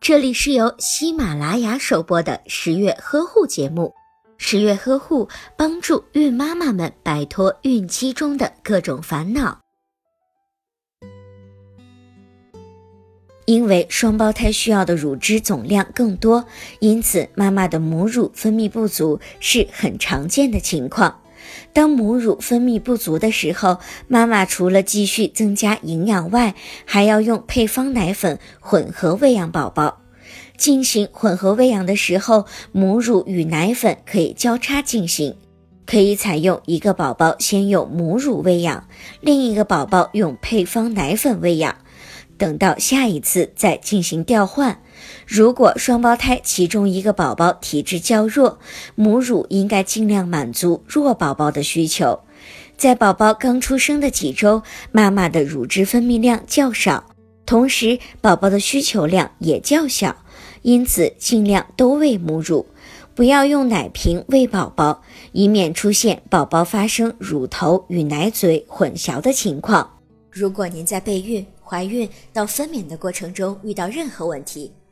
这里是由喜马拉雅首播的十月呵护节目。十月呵护帮助孕妈妈们摆脱孕期中的各种烦恼。因为双胞胎需要的乳汁总量更多，因此妈妈的母乳分泌不足是很常见的情况。当母乳分泌不足的时候，妈妈除了继续增加营养外，还要用配方奶粉混合喂养宝宝。进行混合喂养的时候，母乳与奶粉可以交叉进行，可以采用一个宝宝先用母乳喂养，另一个宝宝用配方奶粉喂养，等到下一次再进行调换。如果双胞胎其中一个宝宝体质较弱，母乳应该尽量满足弱宝宝的需求。在宝宝刚出生的几周，妈妈的乳汁分泌量较少，同时宝宝的需求量也较小。因此，尽量都喂母乳，不要用奶瓶喂宝宝，以免出现宝宝发生乳头与奶嘴混淆的情况。如果您在备孕、怀孕到分娩的过程中遇到任何问题，